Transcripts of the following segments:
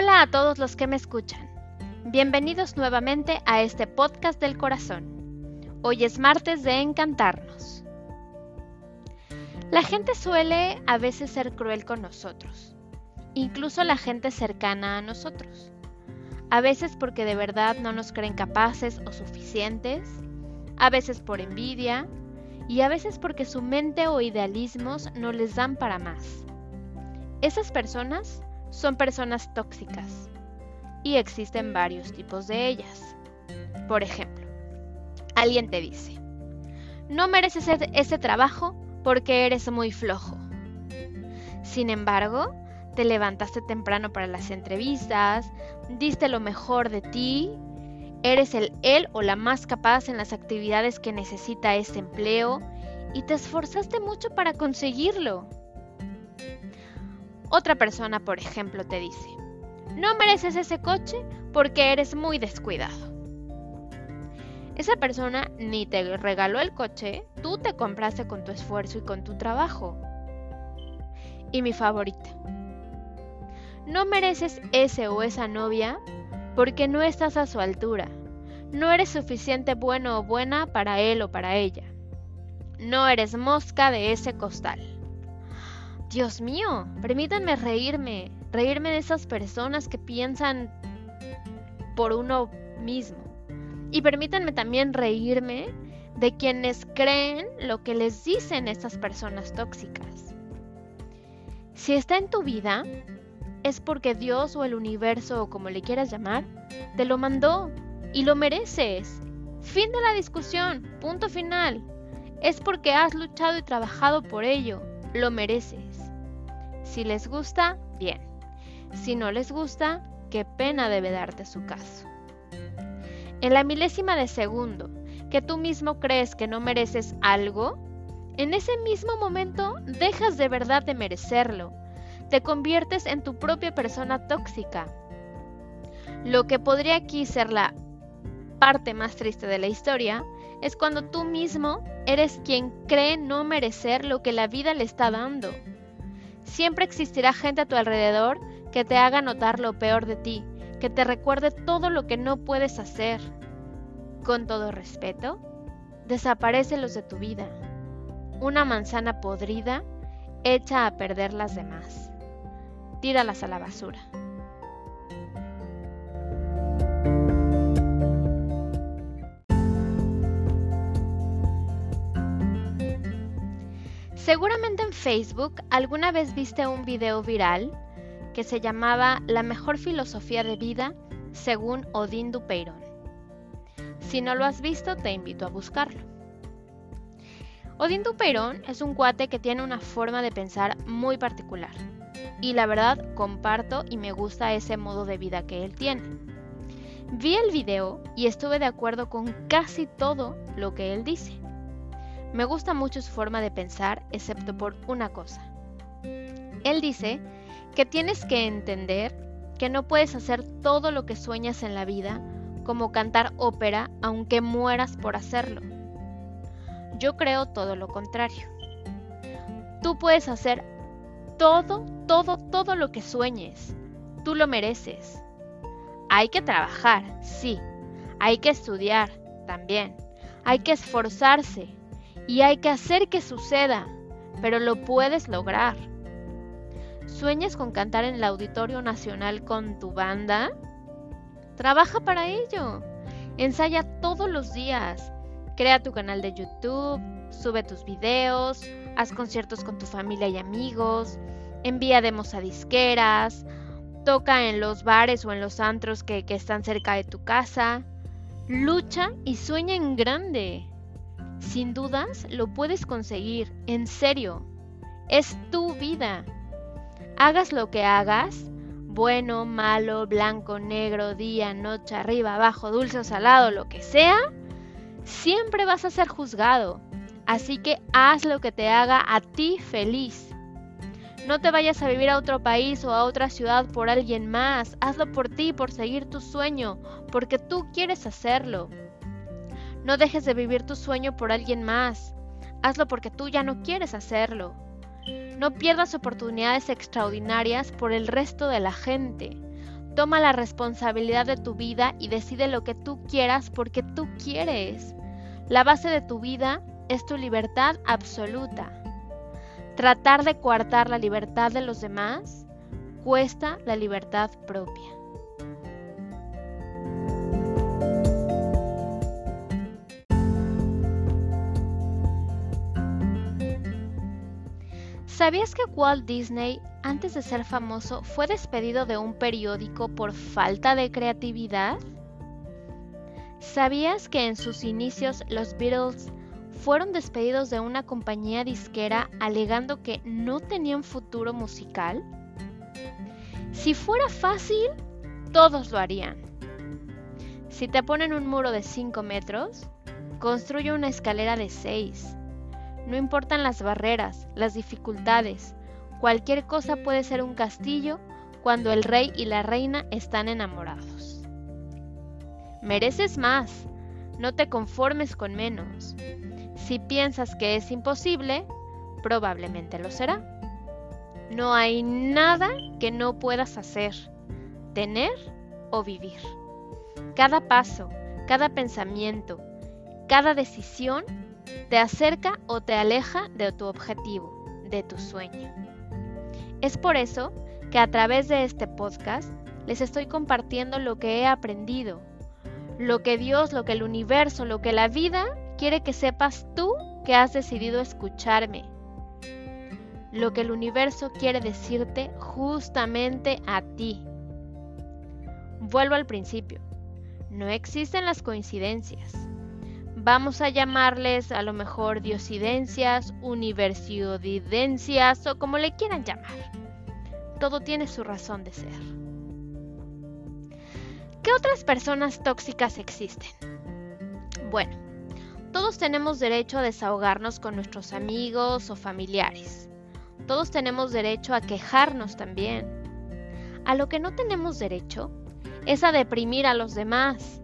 Hola a todos los que me escuchan. Bienvenidos nuevamente a este podcast del corazón. Hoy es martes de encantarnos. La gente suele a veces ser cruel con nosotros, incluso la gente cercana a nosotros. A veces porque de verdad no nos creen capaces o suficientes, a veces por envidia y a veces porque su mente o idealismos no les dan para más. Esas personas son personas tóxicas y existen varios tipos de ellas. Por ejemplo, alguien te dice, no mereces ese trabajo porque eres muy flojo. Sin embargo, te levantaste temprano para las entrevistas, diste lo mejor de ti, eres el él o la más capaz en las actividades que necesita ese empleo y te esforzaste mucho para conseguirlo. Otra persona, por ejemplo, te dice, no mereces ese coche porque eres muy descuidado. Esa persona ni te regaló el coche, tú te compraste con tu esfuerzo y con tu trabajo. Y mi favorita. No mereces ese o esa novia porque no estás a su altura. No eres suficiente bueno o buena para él o para ella. No eres mosca de ese costal. Dios mío, permítanme reírme, reírme de esas personas que piensan por uno mismo. Y permítanme también reírme de quienes creen lo que les dicen estas personas tóxicas. Si está en tu vida, es porque Dios o el universo o como le quieras llamar, te lo mandó y lo mereces. Fin de la discusión, punto final. Es porque has luchado y trabajado por ello, lo mereces. Si les gusta, bien. Si no les gusta, qué pena debe darte su caso. En la milésima de segundo que tú mismo crees que no mereces algo, en ese mismo momento dejas de verdad de merecerlo. Te conviertes en tu propia persona tóxica. Lo que podría aquí ser la parte más triste de la historia es cuando tú mismo eres quien cree no merecer lo que la vida le está dando. Siempre existirá gente a tu alrededor que te haga notar lo peor de ti, que te recuerde todo lo que no puedes hacer. Con todo respeto, desaparece los de tu vida. Una manzana podrida echa a perder las demás. Tíralas a la basura. Seguramente en Facebook alguna vez viste un video viral que se llamaba La mejor filosofía de vida según Odín Dupeirón. Si no lo has visto, te invito a buscarlo. Odín Dupeirón es un cuate que tiene una forma de pensar muy particular. Y la verdad, comparto y me gusta ese modo de vida que él tiene. Vi el video y estuve de acuerdo con casi todo lo que él dice. Me gusta mucho su forma de pensar, excepto por una cosa. Él dice que tienes que entender que no puedes hacer todo lo que sueñas en la vida, como cantar ópera, aunque mueras por hacerlo. Yo creo todo lo contrario. Tú puedes hacer todo, todo, todo lo que sueñes. Tú lo mereces. Hay que trabajar, sí. Hay que estudiar, también. Hay que esforzarse, y hay que hacer que suceda, pero lo puedes lograr. ¿Sueñas con cantar en el Auditorio Nacional con tu banda? Trabaja para ello. Ensaya todos los días. Crea tu canal de YouTube, sube tus videos, haz conciertos con tu familia y amigos, envía demos a disqueras, toca en los bares o en los antros que, que están cerca de tu casa. Lucha y sueña en grande. Sin dudas lo puedes conseguir, en serio. Es tu vida. Hagas lo que hagas, bueno, malo, blanco, negro, día, noche, arriba, abajo, dulce o salado, lo que sea, siempre vas a ser juzgado. Así que haz lo que te haga a ti feliz. No te vayas a vivir a otro país o a otra ciudad por alguien más. Hazlo por ti, por seguir tu sueño, porque tú quieres hacerlo. No dejes de vivir tu sueño por alguien más. Hazlo porque tú ya no quieres hacerlo. No pierdas oportunidades extraordinarias por el resto de la gente. Toma la responsabilidad de tu vida y decide lo que tú quieras porque tú quieres. La base de tu vida es tu libertad absoluta. Tratar de coartar la libertad de los demás cuesta la libertad propia. ¿Sabías que Walt Disney, antes de ser famoso, fue despedido de un periódico por falta de creatividad? ¿Sabías que en sus inicios los Beatles fueron despedidos de una compañía disquera alegando que no tenían futuro musical? Si fuera fácil, todos lo harían. Si te ponen un muro de 5 metros, construye una escalera de 6. No importan las barreras, las dificultades. Cualquier cosa puede ser un castillo cuando el rey y la reina están enamorados. Mereces más. No te conformes con menos. Si piensas que es imposible, probablemente lo será. No hay nada que no puedas hacer, tener o vivir. Cada paso, cada pensamiento, cada decisión te acerca o te aleja de tu objetivo, de tu sueño. Es por eso que a través de este podcast les estoy compartiendo lo que he aprendido, lo que Dios, lo que el universo, lo que la vida quiere que sepas tú que has decidido escucharme. Lo que el universo quiere decirte justamente a ti. Vuelvo al principio. No existen las coincidencias vamos a llamarles a lo mejor diosidencias, universidencias o como le quieran llamar. Todo tiene su razón de ser. ¿Qué otras personas tóxicas existen? Bueno, todos tenemos derecho a desahogarnos con nuestros amigos o familiares. Todos tenemos derecho a quejarnos también. A lo que no tenemos derecho es a deprimir a los demás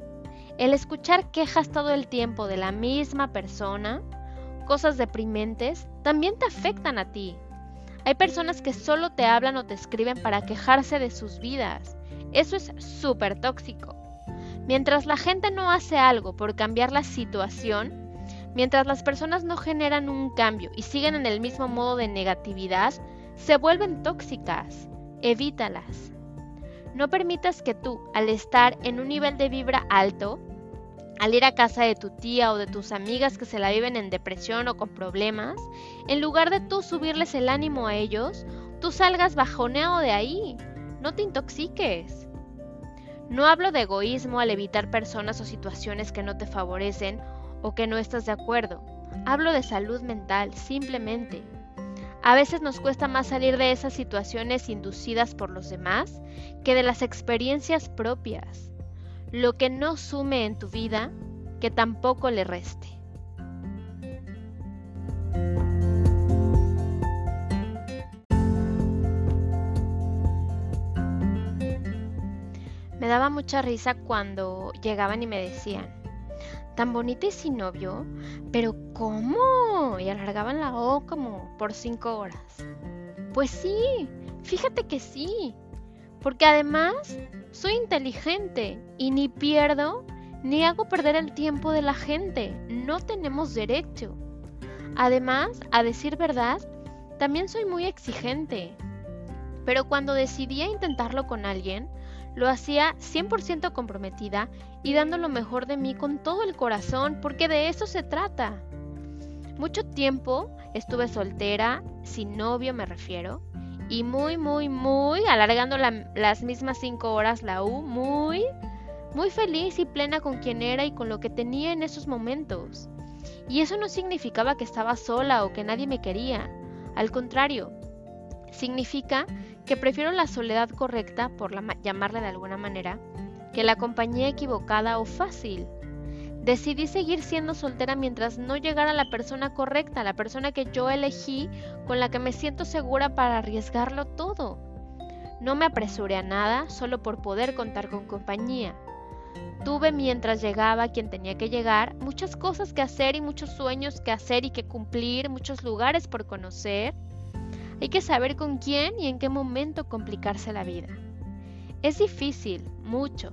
el escuchar quejas todo el tiempo de la misma persona, cosas deprimentes, también te afectan a ti. Hay personas que solo te hablan o te escriben para quejarse de sus vidas. Eso es súper tóxico. Mientras la gente no hace algo por cambiar la situación, mientras las personas no generan un cambio y siguen en el mismo modo de negatividad, se vuelven tóxicas. Evítalas. No permitas que tú, al estar en un nivel de vibra alto, al ir a casa de tu tía o de tus amigas que se la viven en depresión o con problemas, en lugar de tú subirles el ánimo a ellos, tú salgas bajoneado de ahí. No te intoxiques. No hablo de egoísmo al evitar personas o situaciones que no te favorecen o que no estás de acuerdo. Hablo de salud mental, simplemente. A veces nos cuesta más salir de esas situaciones inducidas por los demás que de las experiencias propias. Lo que no sume en tu vida, que tampoco le reste. Me daba mucha risa cuando llegaban y me decían, tan bonita y sin novio, pero ¿cómo? Y alargaban la O como por cinco horas. Pues sí, fíjate que sí, porque además soy inteligente y ni pierdo ni hago perder el tiempo de la gente. No tenemos derecho. Además, a decir verdad, también soy muy exigente. Pero cuando decidía intentarlo con alguien, lo hacía 100% comprometida y dando lo mejor de mí con todo el corazón, porque de eso se trata. Mucho tiempo estuve soltera, sin novio me refiero, y muy, muy, muy, alargando las mismas cinco horas la U, muy, muy feliz y plena con quien era y con lo que tenía en esos momentos. Y eso no significaba que estaba sola o que nadie me quería. Al contrario, significa que prefiero la soledad correcta, por llamarla de alguna manera, que la compañía equivocada o fácil. Decidí seguir siendo soltera mientras no llegara la persona correcta, la persona que yo elegí, con la que me siento segura para arriesgarlo todo. No me apresuré a nada solo por poder contar con compañía. Tuve mientras llegaba quien tenía que llegar, muchas cosas que hacer y muchos sueños que hacer y que cumplir, muchos lugares por conocer. Hay que saber con quién y en qué momento complicarse la vida. Es difícil, mucho.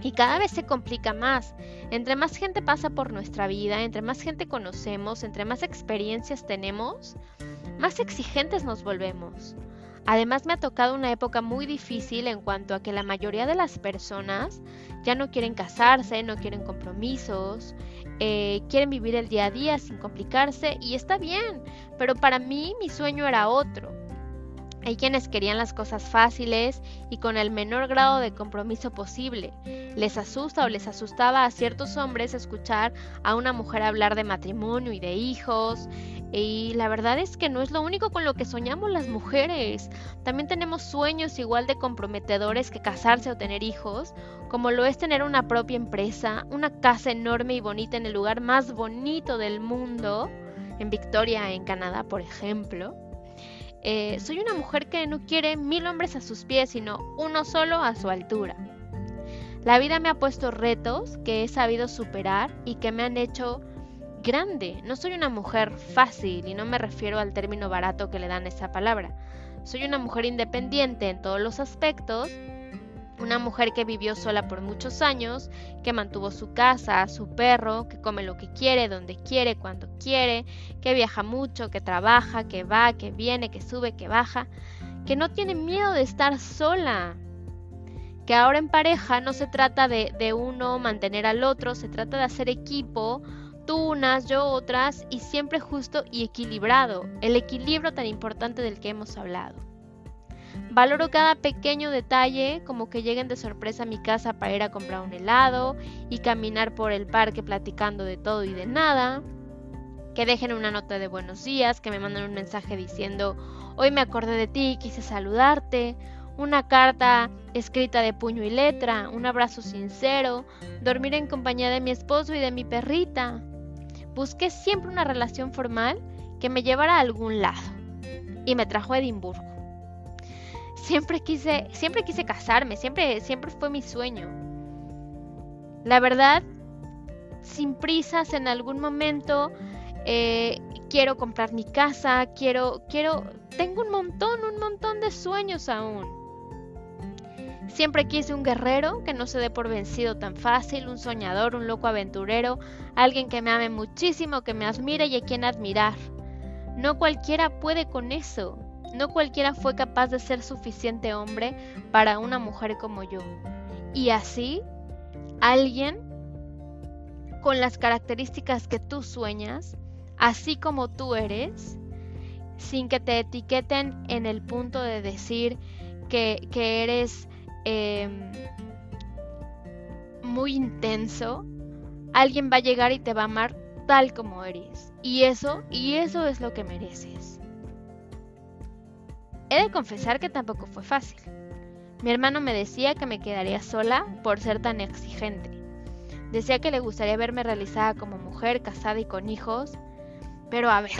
Y cada vez se complica más. Entre más gente pasa por nuestra vida, entre más gente conocemos, entre más experiencias tenemos, más exigentes nos volvemos. Además me ha tocado una época muy difícil en cuanto a que la mayoría de las personas ya no quieren casarse, no quieren compromisos, eh, quieren vivir el día a día sin complicarse y está bien, pero para mí mi sueño era otro. Hay quienes querían las cosas fáciles y con el menor grado de compromiso posible. Les asusta o les asustaba a ciertos hombres escuchar a una mujer hablar de matrimonio y de hijos. Y la verdad es que no es lo único con lo que soñamos las mujeres. También tenemos sueños igual de comprometedores que casarse o tener hijos, como lo es tener una propia empresa, una casa enorme y bonita en el lugar más bonito del mundo, en Victoria, en Canadá, por ejemplo eh, soy una mujer que no quiere mil hombres a sus pies, sino uno solo a su altura. La vida me ha puesto retos que he sabido superar y que me han hecho grande. No soy una mujer fácil y no me refiero al término barato que le dan esa palabra. Soy una mujer independiente en todos los aspectos una mujer que vivió sola por muchos años, que mantuvo su casa, su perro, que come lo que quiere, donde quiere, cuando quiere, que viaja mucho, que trabaja, que va, que viene, que sube, que baja, que no tiene miedo de estar sola. Que ahora en pareja no se trata de, de uno mantener al otro, se trata de hacer equipo, tú unas, yo otras, y siempre justo y equilibrado, el equilibrio tan importante del que hemos hablado. Valoro cada pequeño detalle, como que lleguen de sorpresa a mi casa para ir a comprar un helado y caminar por el parque platicando de todo y de nada. Que dejen una nota de buenos días, que me manden un mensaje diciendo, hoy me acordé de ti, quise saludarte. Una carta escrita de puño y letra, un abrazo sincero, dormir en compañía de mi esposo y de mi perrita. Busqué siempre una relación formal que me llevara a algún lado. Y me trajo a Edimburgo siempre quise, siempre quise casarme, siempre, siempre fue mi sueño. La verdad, sin prisas, en algún momento eh, quiero comprar mi casa, quiero, quiero, tengo un montón, un montón de sueños aún. Siempre quise un guerrero que no se dé por vencido tan fácil, un soñador, un loco aventurero, alguien que me ame muchísimo, que me admire y a quien admirar. No cualquiera puede con eso. No cualquiera fue capaz de ser suficiente hombre para una mujer como yo. Y así, alguien con las características que tú sueñas, así como tú eres, sin que te etiqueten en el punto de decir que, eres em, muy intenso, alguien va a llegar y te va a amar tal como eres. Y eso, y eso es lo que mereces. He de confesar que tampoco fue fácil. Mi hermano me decía que me quedaría sola por ser tan exigente. Decía que le gustaría verme realizada como mujer, casada y con hijos. Pero a ver,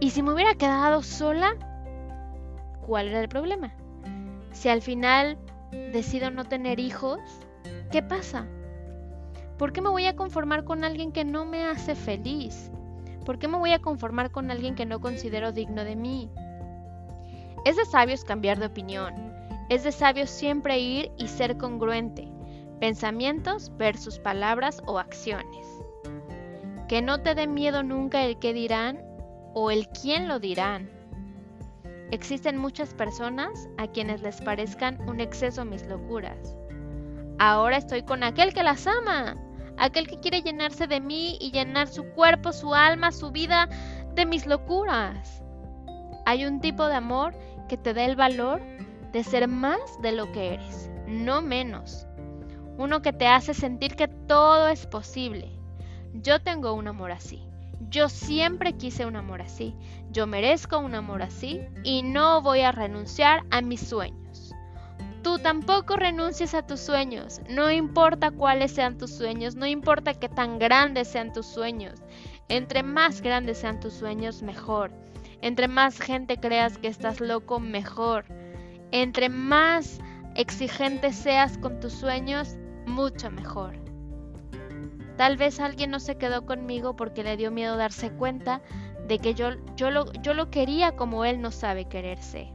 ¿y si me hubiera quedado sola? ¿Cuál era el problema? Si al final decido no tener hijos, ¿qué pasa? ¿Por qué me voy a conformar con alguien que no me hace feliz? ¿Por qué me voy a conformar con alguien que no considero digno de mí? Es de sabios cambiar de opinión. Es de sabios siempre ir y ser congruente. Pensamientos versus palabras o acciones. Que no te dé miedo nunca el qué dirán o el quién lo dirán. Existen muchas personas a quienes les parezcan un exceso mis locuras. Ahora estoy con aquel que las ama, aquel que quiere llenarse de mí y llenar su cuerpo, su alma, su vida de mis locuras. Hay un tipo de amor que te dé el valor de ser más de lo que eres, no menos. Uno que te hace sentir que todo es posible. Yo tengo un amor así. Yo siempre quise un amor así. Yo merezco un amor así y no voy a renunciar a mis sueños. Tú tampoco renuncies a tus sueños. No importa cuáles sean tus sueños, no importa qué tan grandes sean tus sueños. Entre más grandes sean tus sueños, mejor. Entre más gente creas que estás loco, mejor. Entre más exigente seas con tus sueños, mucho mejor. Tal vez alguien no se quedó conmigo porque le dio miedo darse cuenta de que yo, yo, lo, yo lo quería como él no sabe quererse.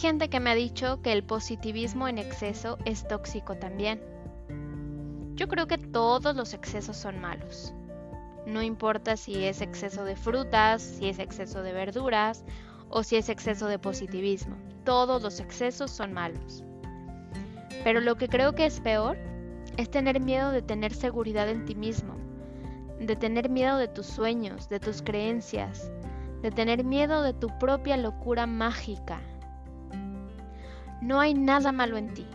Gente que me ha dicho que el positivismo en exceso es tóxico también. Yo creo que todos los excesos son malos. No importa si es exceso de frutas, si es exceso de verduras o si es exceso de positivismo. Todos los excesos son malos. Pero lo que creo que es peor es tener miedo de tener seguridad en ti mismo, de tener miedo de tus sueños, de tus creencias, de tener miedo de tu propia locura mágica. No hay nada malo en ti.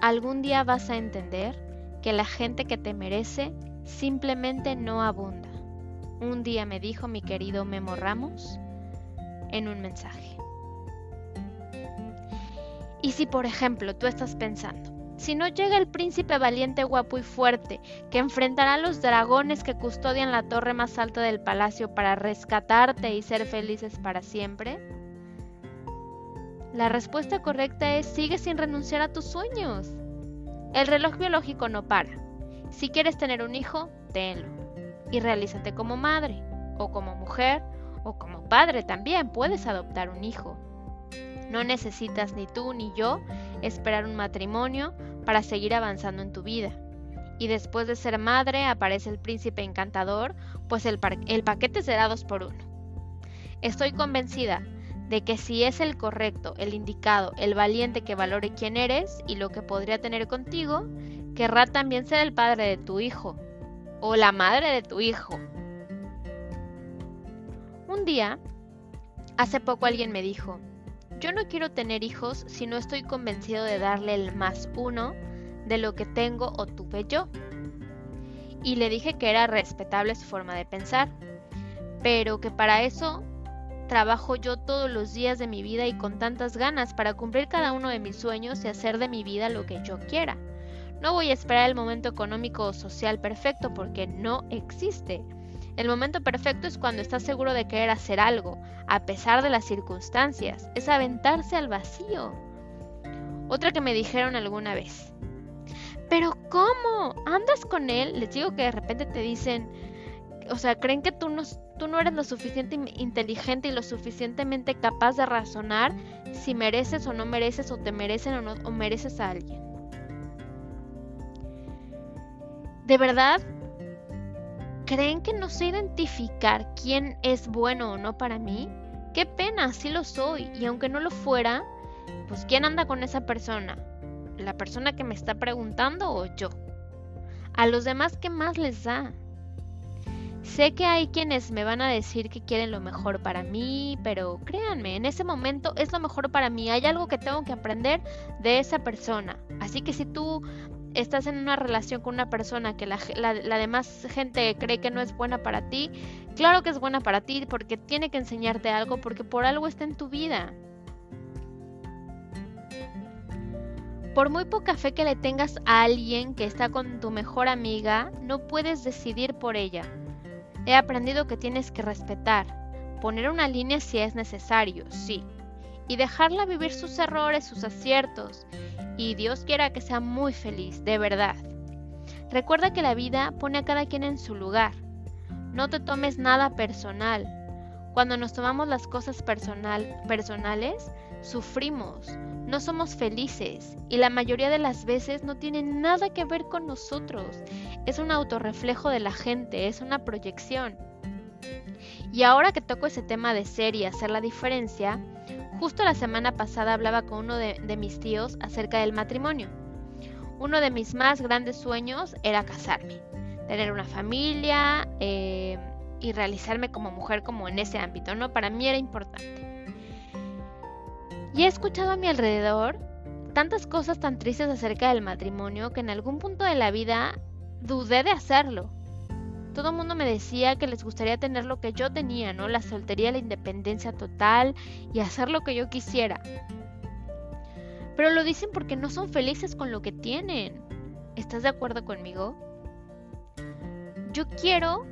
Algún día vas a entender que la gente que te merece simplemente no abunda. Un día me dijo mi querido Memo Ramos en un mensaje. Y si por ejemplo tú estás pensando, si no llega el príncipe valiente, guapo y fuerte, que enfrentará a los dragones que custodian la torre más alta del palacio para rescatarte y ser felices para siempre, la respuesta correcta es sigue sin renunciar a tus sueños. El reloj biológico no para. Si quieres tener un hijo, tenlo. Y realízate como madre, o como mujer, o como padre también. Puedes adoptar un hijo. No necesitas ni tú ni yo esperar un matrimonio para seguir avanzando en tu vida. Y después de ser madre aparece el príncipe encantador, pues el, el paquete será dos por uno. Estoy convencida de que si es el correcto, el indicado, el valiente que valore quién eres y lo que podría tener contigo, querrá también ser el padre de tu hijo o la madre de tu hijo. Un día, hace poco alguien me dijo, yo no quiero tener hijos si no estoy convencido de darle el más uno de lo que tengo o tuve yo. Y le dije que era respetable su forma de pensar, pero que para eso Trabajo yo todos los días de mi vida y con tantas ganas para cumplir cada uno de mis sueños y hacer de mi vida lo que yo quiera. No voy a esperar el momento económico o social perfecto porque no existe. El momento perfecto es cuando estás seguro de querer hacer algo, a pesar de las circunstancias. Es aventarse al vacío. Otra que me dijeron alguna vez. Pero ¿cómo? ¿Andas con él? Les digo que de repente te dicen, o sea, creen que tú no, tú no eres lo suficiente inteligente y lo suficientemente capaz de razonar si mereces o no mereces o te merecen o no o mereces a alguien. ¿De verdad creen que no sé identificar quién es bueno o no para mí? Qué pena, sí lo soy. Y aunque no lo fuera, pues ¿quién anda con esa persona? ¿La persona que me está preguntando o yo? A los demás, ¿qué más les da? Sé que hay quienes me van a decir que quieren lo mejor para mí, pero créanme, en ese momento es lo mejor para mí. Hay algo que tengo que aprender de esa persona. Así que si tú estás en una relación con una persona que la, la, demás gente cree que no es buena para ti, claro que es buena para ti porque tiene que enseñarte algo, porque por algo está en tu vida. Por muy poca fe que le tengas a alguien que está con tu mejor amiga, no puedes decidir por ella. He aprendido que tienes que respetar, poner una línea si es necesario, sí, y dejarla vivir sus errores, sus aciertos, y Dios quiera que sea muy feliz, de verdad. Recuerda que la vida pone a cada quien en su lugar. No te tomes nada personal. Cuando nos tomamos las cosas personal, personales, sufrimos, no somos felices y la mayoría de las veces no tiene nada que ver con nosotros. Es un autorreflejo de la gente, es una proyección. Y ahora que toco ese tema de ser y hacer la diferencia, justo la semana pasada hablaba con uno de, mis tíos acerca del matrimonio. Uno de mis más grandes sueños era casarme, tener una familia eh, y realizarme como mujer como en ese ámbito, ¿no? Para mí era importante. He escuchado a mi alrededor tantas cosas tan tristes acerca del matrimonio que en algún punto de la vida dudé de hacerlo. Todo el mundo me decía que les gustaría tener lo que yo tenía, ¿no? La soltería, la independencia total y hacer lo que yo quisiera. Pero lo dicen porque no son felices con lo que tienen. ¿Estás de acuerdo conmigo? Yo quiero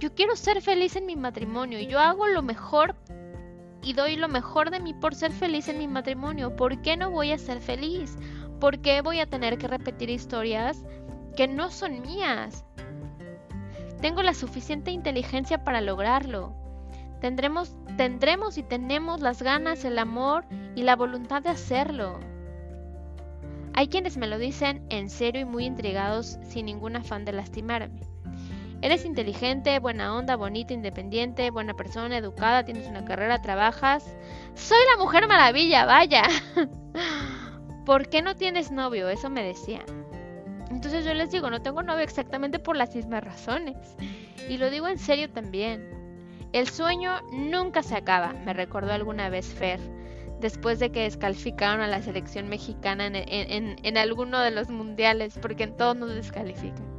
yo quiero ser feliz en mi matrimonio y yo hago lo mejor y doy lo mejor de mí por ser feliz en mi matrimonio. ¿Por qué no voy a ser feliz? ¿Por qué voy a tener que repetir historias que no son mías? Tengo la suficiente inteligencia para lograrlo. Tendremos, tendremos y tenemos las ganas, el amor y la voluntad de hacerlo. Hay quienes me lo dicen en serio y muy intrigados sin ningún afán de lastimarme. Eres inteligente, buena onda, bonita, independiente, buena persona, educada, tienes una carrera, trabajas. Soy la mujer maravilla, vaya. ¿Por qué no tienes novio? Eso me decían. Entonces yo les digo, no tengo novio exactamente por las mismas razones. Y lo digo en serio también. El sueño nunca se acaba, me recordó alguna vez Fer, después de que descalificaron a la selección mexicana en, en alguno de los mundiales, porque en todos nos descalifican.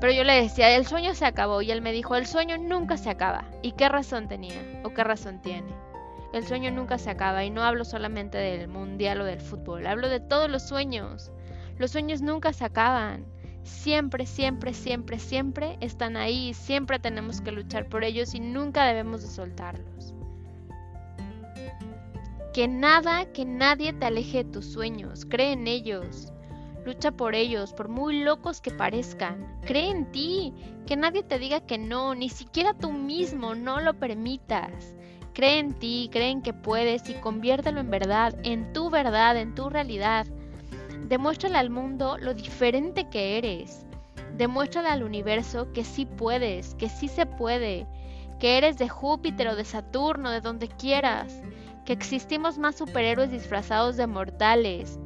Pero yo le decía, el sueño se acabó y él me dijo, el sueño nunca se acaba. ¿Y qué razón tenía? ¿O qué razón tiene? El sueño nunca se acaba y no hablo solamente del mundial o del fútbol, hablo de todos los sueños. Los sueños nunca se acaban. Siempre, siempre, siempre, siempre están ahí, siempre tenemos que luchar por ellos y nunca debemos de soltarlos. Que nada, que nadie te aleje de tus sueños, cree en ellos. Lucha por ellos, por muy locos que parezcan. Cree en ti, que nadie te diga que no, ni siquiera tú mismo, no lo permitas. Cree en ti, cree en que puedes y conviértelo en verdad, en tu verdad, en tu realidad. Demuéstrale al mundo lo diferente que eres. Demuéstrale al universo que sí puedes, que sí se puede, que eres de Júpiter o de Saturno, de donde quieras, que existimos más superhéroes disfrazados de mortales,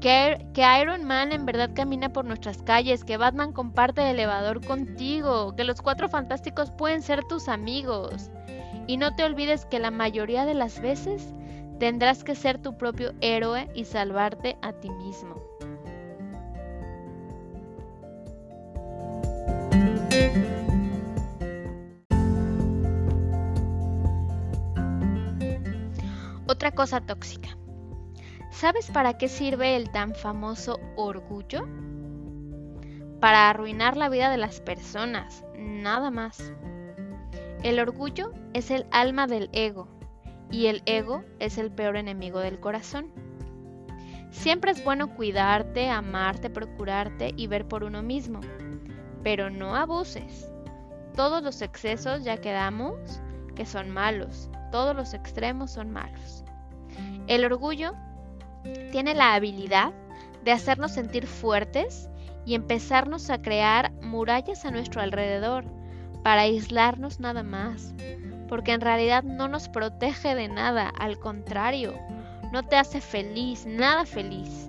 que, Iron Man en verdad camina por nuestras calles, que Batman comparte el elevador contigo, que los cuatro fantásticos pueden ser tus amigos. Y no te olvides que la mayoría de las veces tendrás que ser tu propio héroe y salvarte a ti mismo. Otra cosa tóxica. ¿Sabes para qué sirve el tan famoso orgullo? Para arruinar la vida de las personas, nada más. El orgullo es el alma del ego y el ego es el peor enemigo del corazón. Siempre es bueno cuidarte, amarte, procurarte y ver por uno mismo, pero no abuses. Todos los excesos ya quedamos que son malos, todos los extremos son malos. El orgullo tiene la habilidad de hacernos sentir fuertes y empezarnos a crear murallas a nuestro alrededor para aislarnos nada más, porque en realidad no nos protege de nada, al contrario, no te hace feliz, nada feliz.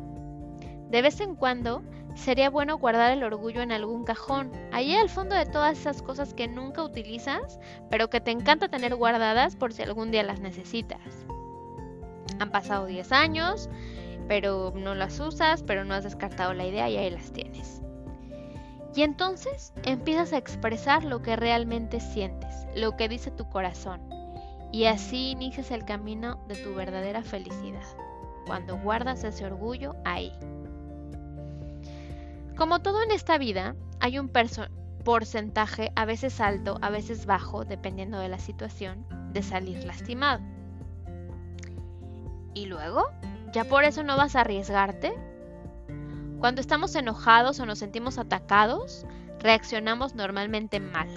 De vez en cuando sería bueno guardar el orgullo en algún cajón, allí al fondo de todas esas cosas que nunca utilizas, pero que te encanta tener guardadas por si algún día las necesitas. Han pasado 10 años, pero no las usas, pero no has descartado la idea y ahí las tienes. Y entonces empiezas a expresar lo que realmente sientes, lo que dice tu corazón. Y así inicias el camino de tu verdadera felicidad, cuando guardas ese orgullo ahí. Como todo en esta vida, hay un porcentaje, a veces alto, a veces bajo, dependiendo de la situación, de salir lastimado. ¿Y luego? ¿Ya por eso no vas a arriesgarte? Cuando estamos enojados o nos sentimos atacados, reaccionamos normalmente mal.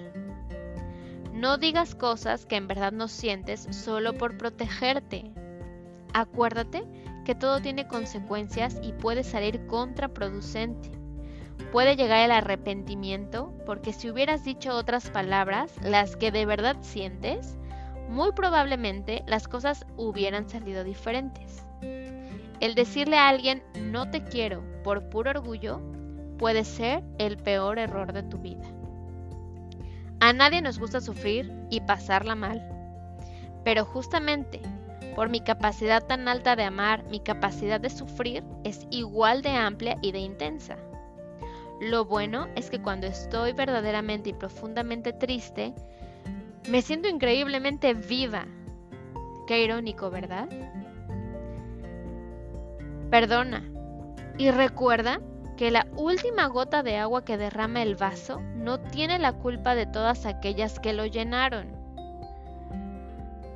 No digas cosas que en verdad no sientes solo por protegerte. Acuérdate que todo tiene consecuencias y puede salir contraproducente. Puede llegar el arrepentimiento porque si hubieras dicho otras palabras, las que de verdad sientes, muy probablemente las cosas hubieran salido diferentes. El decirle a alguien no te quiero por puro orgullo puede ser el peor error de tu vida. A nadie nos gusta sufrir y pasarla mal, pero justamente por mi capacidad tan alta de amar, mi capacidad de sufrir es igual de amplia y de intensa. Lo bueno es que cuando estoy verdaderamente y profundamente triste, me siento increíblemente viva. Qué irónico, ¿verdad? Perdona. Y recuerda que la última gota de agua que derrama el vaso no tiene la culpa de todas aquellas que lo llenaron.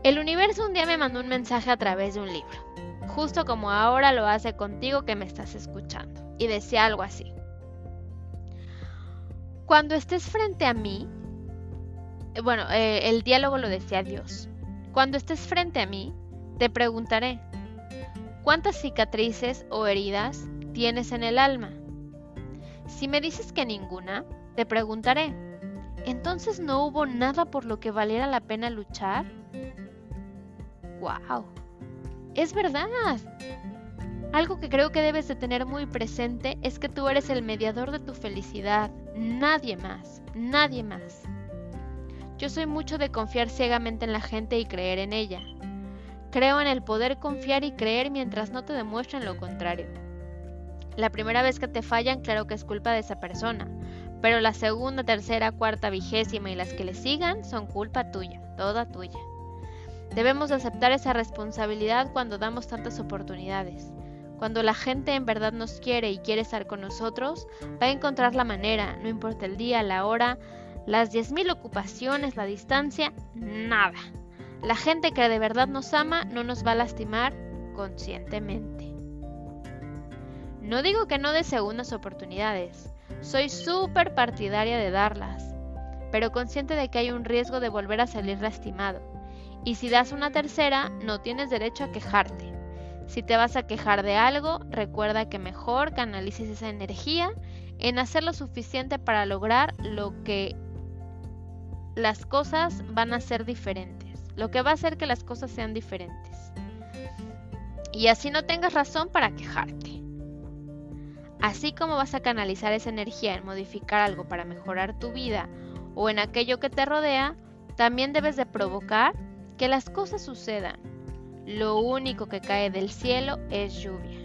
El universo un día me mandó un mensaje a través de un libro, justo como ahora lo hace contigo que me estás escuchando, y decía algo así. Cuando estés frente a mí, bueno, eh, el diálogo lo decía Dios. Cuando estés frente a mí, te preguntaré, ¿cuántas cicatrices o heridas tienes en el alma? Si me dices que ninguna, te preguntaré, ¿entonces no hubo nada por lo que valiera la pena luchar? ¡Wow! Es verdad. Algo que creo que debes de tener muy presente es que tú eres el mediador de tu felicidad, nadie más, nadie más. Yo soy mucho de confiar ciegamente en la gente y creer en ella. Creo en el poder confiar y creer mientras no te demuestren lo contrario. La primera vez que te fallan, claro que es culpa de esa persona, pero la segunda, tercera, cuarta, vigésima y las que le sigan son culpa tuya, toda tuya. Debemos aceptar esa responsabilidad cuando damos tantas oportunidades. Cuando la gente en verdad nos quiere y quiere estar con nosotros, va a encontrar la manera, no importa el día, la hora, las 10.000 ocupaciones, la distancia, nada. La gente que de verdad nos ama no nos va a lastimar conscientemente. No digo que no dé segundas oportunidades, soy súper partidaria de darlas, pero consciente de que hay un riesgo de volver a salir lastimado. Y si das una tercera, no tienes derecho a quejarte. Si te vas a quejar de algo, recuerda que mejor canalices esa energía en hacer lo suficiente para lograr lo que las cosas van a ser diferentes, lo que va a hacer que las cosas sean diferentes. Y así no tengas razón para quejarte. Así como vas a canalizar esa energía en modificar algo para mejorar tu vida o en aquello que te rodea, también debes de provocar que las cosas sucedan. Lo único que cae del cielo es lluvia.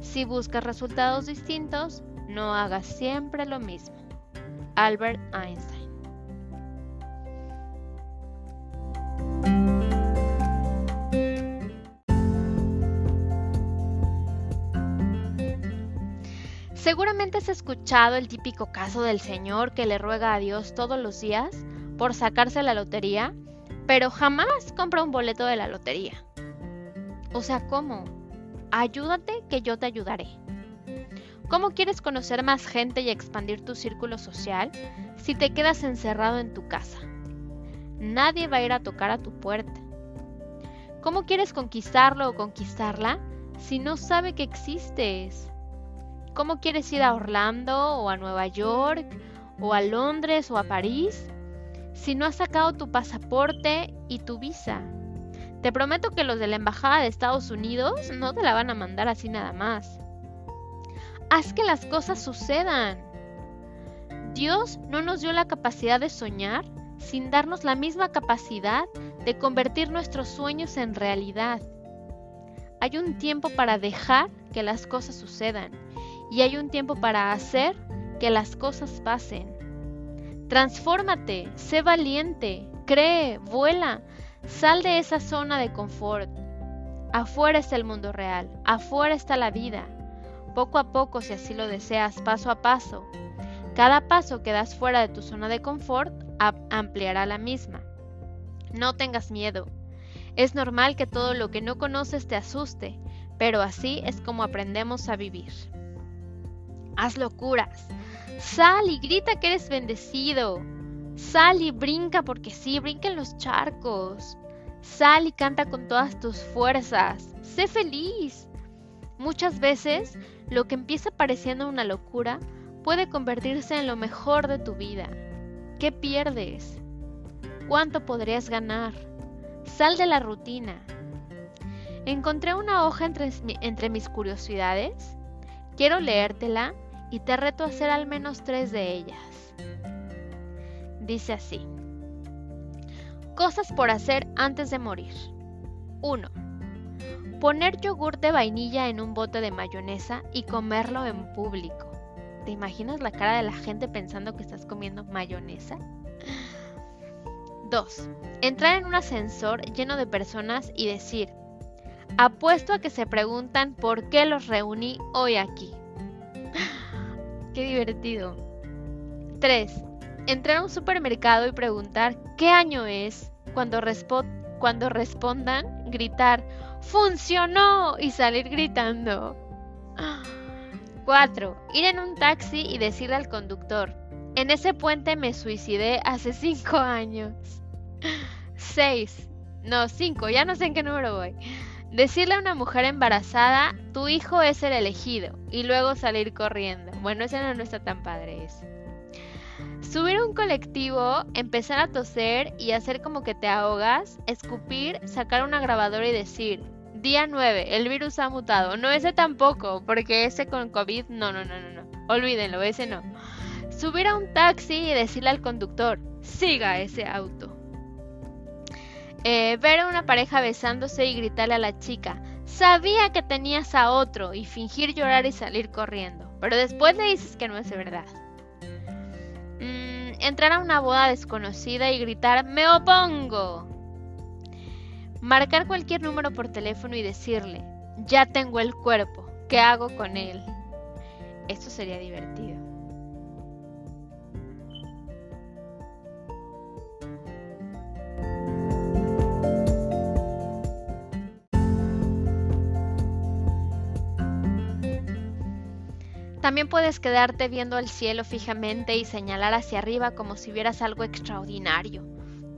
Si buscas resultados distintos, no hagas siempre lo mismo. Albert Einstein Seguramente has escuchado el típico caso del señor que le ruega a Dios todos los días por sacarse la lotería, pero jamás compra un boleto de la lotería. O sea, ¿cómo? Ayúdate que yo te ayudaré. ¿Cómo quieres conocer más gente y expandir tu círculo social si te quedas encerrado en tu casa? Nadie va a ir a tocar a tu puerta. ¿Cómo quieres conquistarlo o conquistarla si no sabe que existes? ¿Cómo quieres ir a Orlando o a Nueva York o a Londres o a París si no has sacado tu pasaporte y tu visa? Te prometo que los de la Embajada de Estados Unidos no te la van a mandar así nada más. Haz que las cosas sucedan. Dios no nos dio la capacidad de soñar sin darnos la misma capacidad de convertir nuestros sueños en realidad. Hay un tiempo para dejar que las cosas sucedan y hay un tiempo para hacer que las cosas pasen. Transfórmate, sé valiente, cree, vuela, sal de esa zona de confort. Afuera está el mundo real, afuera está la vida. Poco a poco, si así lo deseas, paso a paso. Cada paso que das fuera de tu zona de confort ampliará la misma. No tengas miedo. Es normal que todo lo que no conoces te asuste, pero así es como aprendemos a vivir haz locuras. Sal y grita que eres bendecido. Sal y brinca porque sí, brinca en los charcos. Sal y canta con todas tus fuerzas. Sé feliz. Muchas veces lo que empieza pareciendo una locura puede convertirse en lo mejor de tu vida. ¿Qué pierdes? ¿Cuánto podrías ganar? Sal de la rutina. Encontré una hoja entre, entre mis curiosidades. Quiero leértela y te reto a hacer al menos tres de ellas. Dice así. Cosas por hacer antes de morir. 1. Poner yogur de vainilla en un bote de mayonesa y comerlo en público. ¿Te imaginas la cara de la gente pensando que estás comiendo mayonesa? 2. Entrar en un ascensor lleno de personas y decir, apuesto a que se preguntan por qué los reuní hoy aquí qué divertido. 3. Entrar a un supermercado y preguntar qué año es. Cuando, cuando respondan, gritar ¡Funcionó! y salir gritando. 4. Ir en un taxi y decirle al conductor En ese puente me suicidé hace cinco años. Seis. No, cinco, ya no sé en qué número voy. Decirle a una mujer embarazada, tu hijo es el elegido, y luego salir corriendo. Bueno, ese no, está tan padre eso. Subir a un colectivo, empezar a toser y hacer como que te ahogas, escupir, sacar una grabadora y decir, día 9, el virus ha mutado. No, ese tampoco, porque ese con COVID, no, no, no, no, no. Olvídenlo, ese no. Subir a un taxi y decirle al conductor, siga ese auto. Eh, ver a una pareja besándose y gritarle a la chica, sabía que tenías a otro y fingir llorar y salir corriendo, pero después le dices que no es verdad. Mm, entrar a una boda desconocida y gritar, me opongo. Marcar cualquier número por teléfono y decirle, ya tengo el cuerpo, ¿qué hago con él? Esto sería divertido. También puedes quedarte viendo el cielo fijamente y señalar hacia arriba como si vieras algo extraordinario.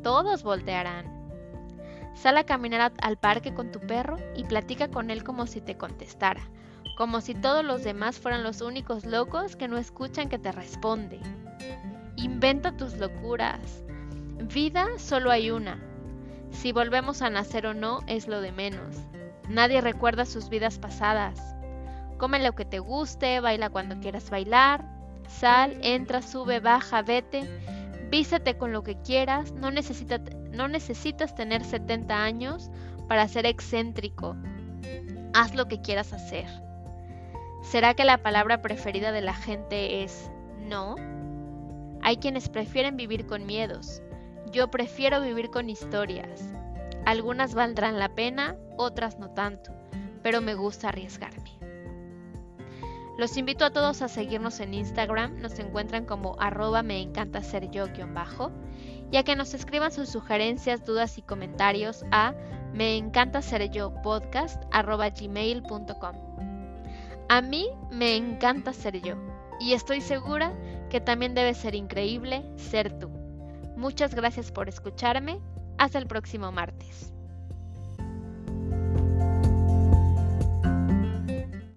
Todos voltearán. Sal a caminar al parque con tu perro y platica con él como si te contestara, como si todos los demás fueran los únicos locos que no escuchan que te responde. Inventa tus locuras. Vida solo hay una. Si volvemos a nacer o no es lo de menos. Nadie recuerda sus vidas pasadas. Come lo que te guste, baila cuando quieras bailar, sal, entra, sube, baja, vete, vístete con lo que quieras, no, no necesitas tener 70 años para ser excéntrico. Haz lo que quieras hacer. ¿Será que la palabra preferida de la gente es no? Hay quienes prefieren vivir con miedos. Yo prefiero vivir con historias. Algunas valdrán la pena, otras no tanto, pero me gusta arriesgarme. Los invito a todos a seguirnos en Instagram, nos encuentran como arroba me encanta ser yo bajo, y a que nos escriban sus sugerencias, dudas y comentarios a me encanta ser yo podcast arroba gmail.com. A mí me encanta ser yo y estoy segura que también debe ser increíble ser tú. Muchas gracias por escucharme. Hasta el próximo martes.